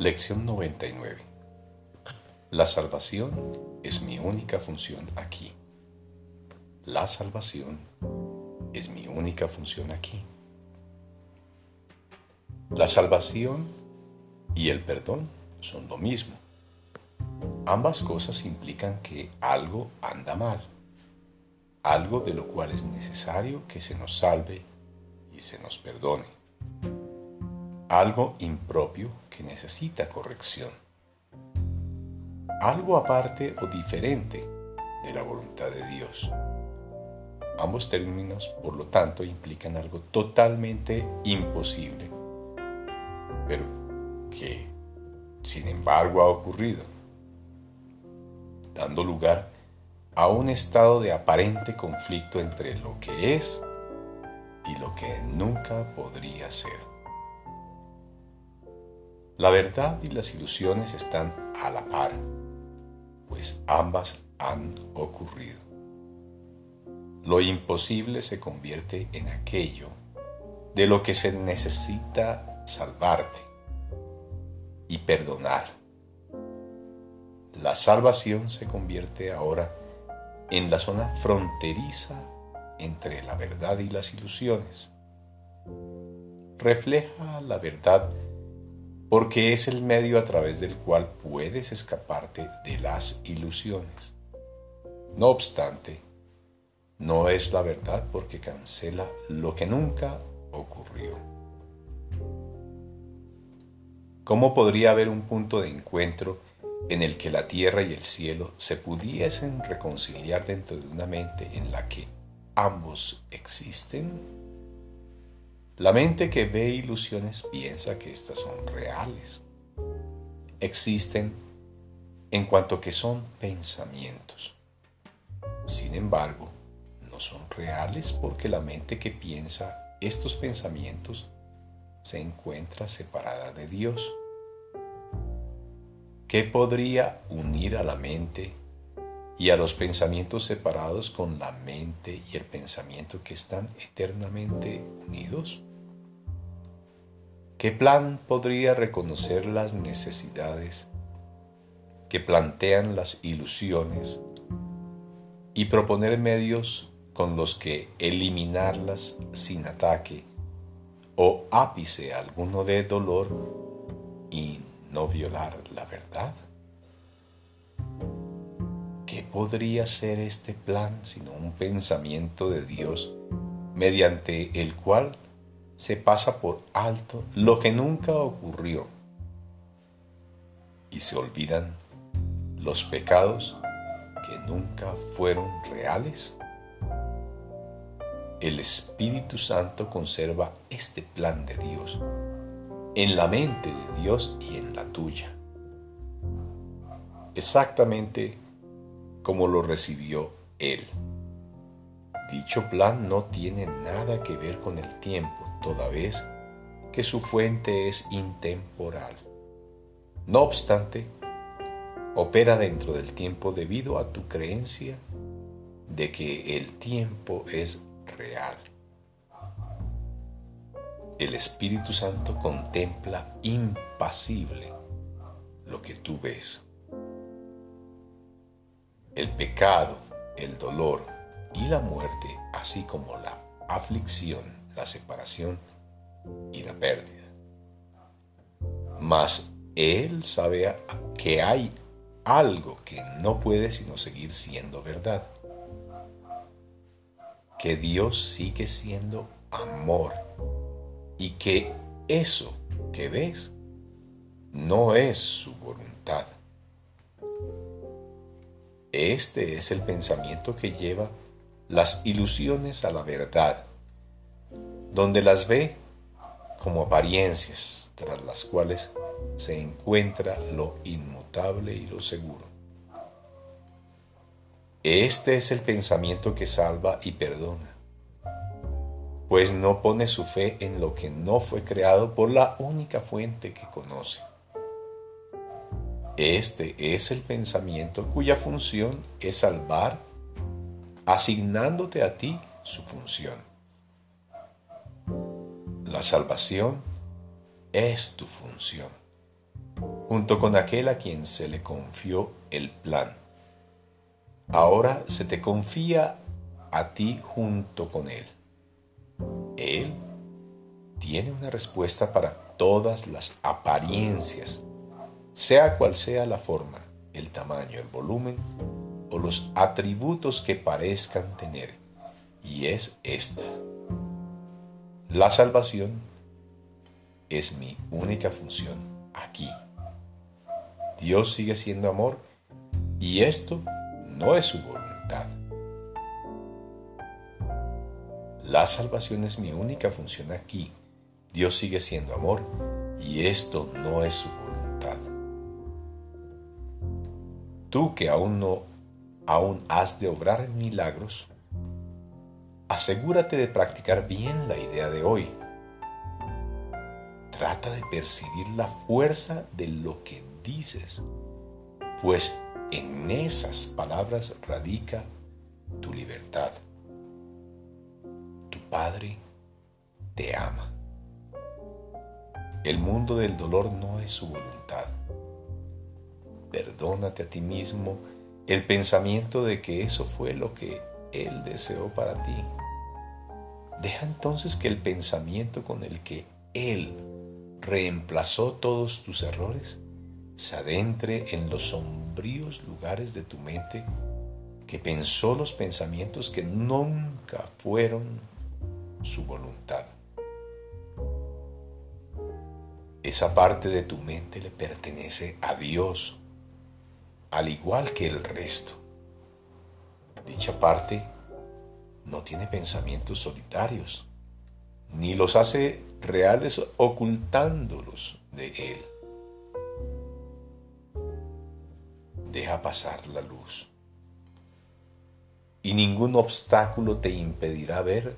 Lección 99. La salvación es mi única función aquí. La salvación es mi única función aquí. La salvación y el perdón son lo mismo. Ambas cosas implican que algo anda mal, algo de lo cual es necesario que se nos salve y se nos perdone, algo impropio que necesita corrección, algo aparte o diferente de la voluntad de Dios. Ambos términos, por lo tanto, implican algo totalmente imposible, pero que, sin embargo, ha ocurrido dando lugar a un estado de aparente conflicto entre lo que es y lo que nunca podría ser. La verdad y las ilusiones están a la par, pues ambas han ocurrido. Lo imposible se convierte en aquello de lo que se necesita salvarte y perdonar la salvación se convierte ahora en la zona fronteriza entre la verdad y las ilusiones. Refleja la verdad porque es el medio a través del cual puedes escaparte de las ilusiones. No obstante, no es la verdad porque cancela lo que nunca ocurrió. ¿Cómo podría haber un punto de encuentro en el que la tierra y el cielo se pudiesen reconciliar dentro de una mente en la que ambos existen? La mente que ve ilusiones piensa que éstas son reales. Existen en cuanto que son pensamientos. Sin embargo, no son reales porque la mente que piensa estos pensamientos se encuentra separada de Dios. ¿Qué podría unir a la mente y a los pensamientos separados con la mente y el pensamiento que están eternamente unidos? ¿Qué plan podría reconocer las necesidades que plantean las ilusiones y proponer medios con los que eliminarlas sin ataque o ápice alguno de dolor y no violar la verdad. ¿Qué podría ser este plan sino un pensamiento de Dios mediante el cual se pasa por alto lo que nunca ocurrió y se olvidan los pecados que nunca fueron reales? El Espíritu Santo conserva este plan de Dios en la mente de Dios y en la tuya. Exactamente como lo recibió Él. Dicho plan no tiene nada que ver con el tiempo, toda vez que su fuente es intemporal. No obstante, opera dentro del tiempo debido a tu creencia de que el tiempo es real el Espíritu Santo contempla impasible lo que tú ves. El pecado, el dolor y la muerte, así como la aflicción, la separación y la pérdida. Mas Él sabe que hay algo que no puede sino seguir siendo verdad. Que Dios sigue siendo amor y que eso que ves no es su voluntad. Este es el pensamiento que lleva las ilusiones a la verdad, donde las ve como apariencias tras las cuales se encuentra lo inmutable y lo seguro. Este es el pensamiento que salva y perdona pues no pone su fe en lo que no fue creado por la única fuente que conoce. Este es el pensamiento cuya función es salvar, asignándote a ti su función. La salvación es tu función. junto con aquel a quien se le confió el plan. Ahora se te confía a ti junto con él. Él tiene una respuesta para todas las apariencias, sea cual sea la forma, el tamaño, el volumen o los atributos que parezcan tener, y es esta. La salvación es mi única función aquí. Dios sigue siendo amor y esto no es su voluntad. La salvación es mi única función aquí. Dios sigue siendo amor y esto no es su voluntad. Tú que aún no aún has de obrar milagros, asegúrate de practicar bien la idea de hoy. Trata de percibir la fuerza de lo que dices, pues en esas palabras radica tu libertad. Tu Padre te ama. El mundo del dolor no es su voluntad. Perdónate a ti mismo el pensamiento de que eso fue lo que Él deseó para ti. Deja entonces que el pensamiento con el que Él reemplazó todos tus errores se adentre en los sombríos lugares de tu mente que pensó los pensamientos que nunca fueron su voluntad. Esa parte de tu mente le pertenece a Dios, al igual que el resto. Dicha parte no tiene pensamientos solitarios, ni los hace reales ocultándolos de Él. Deja pasar la luz y ningún obstáculo te impedirá ver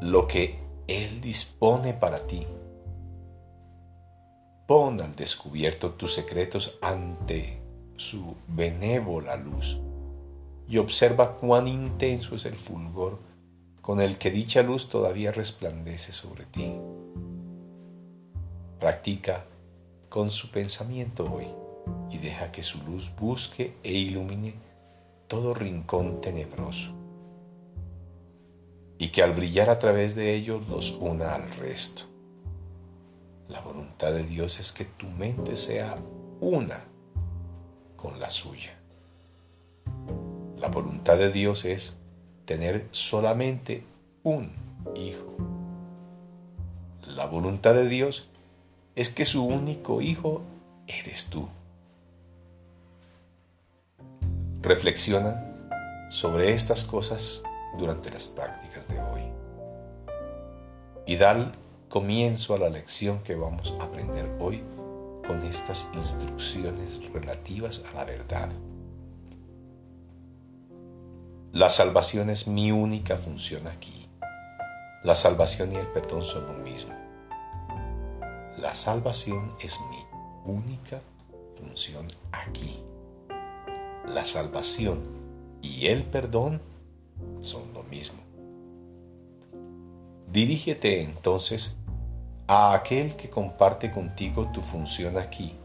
lo que Él dispone para ti Pon al descubierto tus secretos ante su benévola luz y observa cuán intenso es el fulgor con el que dicha luz todavía resplandece sobre ti. Practica con su pensamiento hoy y deja que su luz busque e ilumine todo rincón tenebroso y que al brillar a través de ellos los una al resto. La voluntad de Dios es que tu mente sea una con la suya. La voluntad de Dios es tener solamente un hijo. La voluntad de Dios es que su único hijo eres tú. Reflexiona sobre estas cosas durante las prácticas de hoy y dale comienzo a la lección que vamos a aprender hoy con estas instrucciones relativas a la verdad. La salvación es mi única función aquí. La salvación y el perdón son lo mismo. La salvación es mi única función aquí. La salvación y el perdón son lo mismo. Dirígete entonces a aquel que comparte contigo tu función aquí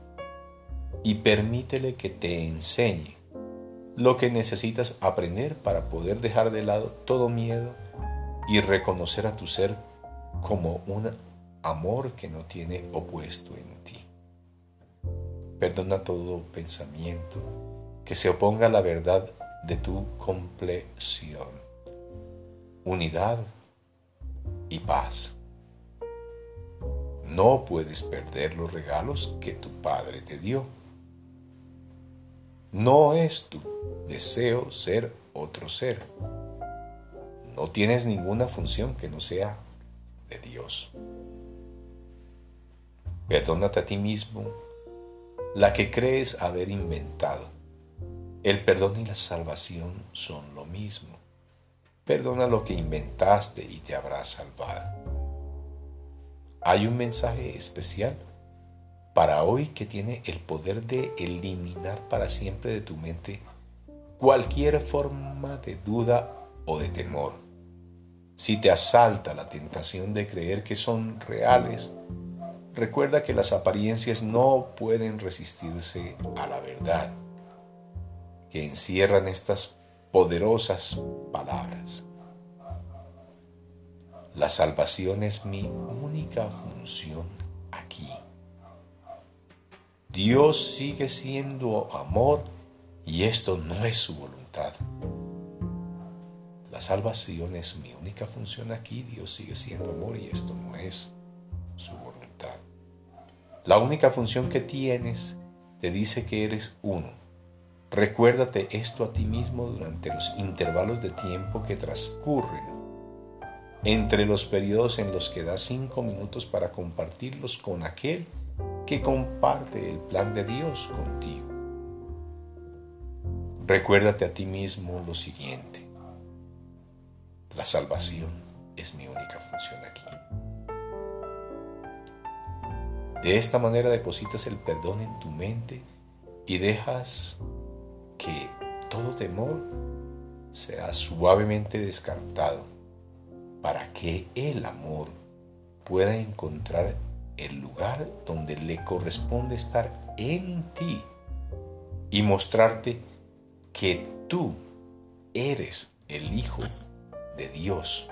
y permítele que te enseñe lo que necesitas aprender para poder dejar de lado todo miedo y reconocer a tu ser como un amor que no tiene opuesto en ti. Perdona todo pensamiento que se oponga a la verdad de tu compleción, unidad y paz. No puedes perder los regalos que tu Padre te dio. No es tu deseo ser otro ser. No tienes ninguna función que no sea de Dios. Perdónate a ti mismo la que crees haber inventado. El perdón y la salvación son lo mismo. Perdona lo que inventaste y te habrá salvado hay un mensaje especial para hoy que tiene el poder de eliminar para siempre de tu mente cualquier forma de duda o de temor. Si te asalta la tentación de creer que son reales, recuerda que las apariencias no pueden resistirse a la verdad que encierran estas poderosas palabras. La salvación es mi única función aquí. Dios sigue siendo amor y esto no es su voluntad. La salvación es mi única función aquí. Dios sigue siendo amor y esto no es su voluntad. La única función que tienes te dice que eres uno. Recuérdate esto a ti mismo durante los intervalos de tiempo que transcurren entre los periodos en los que das cinco minutos para compartirlos con aquel que comparte el plan de Dios contigo. Recuérdate a ti mismo lo siguiente. La salvación es mi única función aquí. De esta manera depositas el perdón en tu mente y dejas que todo temor sea suavemente descartado para que el amor pueda encontrar el lugar donde le corresponde estar en ti y mostrarte que tú eres el Hijo de Dios